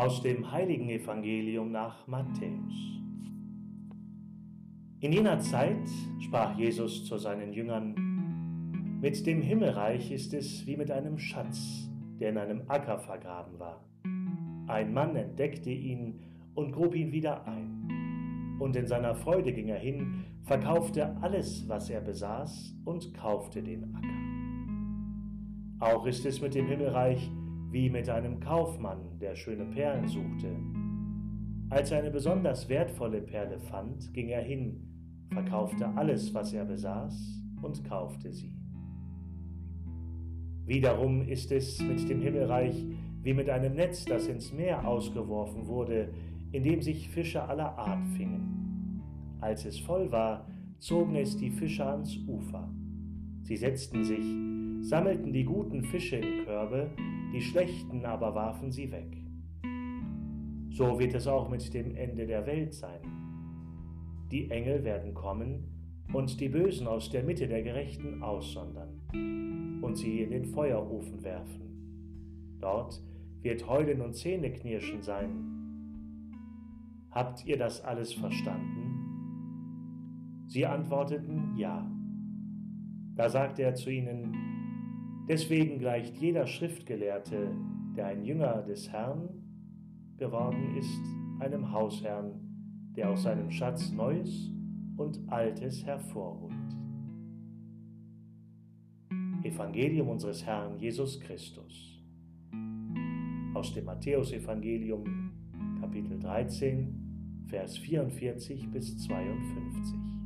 Aus dem heiligen Evangelium nach Matthäus. In jener Zeit sprach Jesus zu seinen Jüngern, Mit dem Himmelreich ist es wie mit einem Schatz, der in einem Acker vergraben war. Ein Mann entdeckte ihn und grub ihn wieder ein. Und in seiner Freude ging er hin, verkaufte alles, was er besaß, und kaufte den Acker. Auch ist es mit dem Himmelreich wie mit einem Kaufmann, der schöne Perlen suchte. Als er eine besonders wertvolle Perle fand, ging er hin, verkaufte alles, was er besaß, und kaufte sie. Wiederum ist es mit dem Himmelreich wie mit einem Netz, das ins Meer ausgeworfen wurde, in dem sich Fische aller Art fingen. Als es voll war, zogen es die Fische ans Ufer. Sie setzten sich, sammelten die guten Fische in Körbe, die schlechten aber warfen sie weg. So wird es auch mit dem Ende der Welt sein. Die Engel werden kommen und die Bösen aus der Mitte der Gerechten aussondern und sie in den Feuerofen werfen. Dort wird Heulen und Zähneknirschen sein. Habt ihr das alles verstanden? Sie antworteten Ja. Da sagte er zu ihnen, Deswegen gleicht jeder Schriftgelehrte, der ein Jünger des Herrn geworden ist, einem Hausherrn, der aus seinem Schatz Neues und Altes hervorholt. Evangelium unseres Herrn Jesus Christus. Aus dem Matthäusevangelium Kapitel 13, Vers 44 bis 52.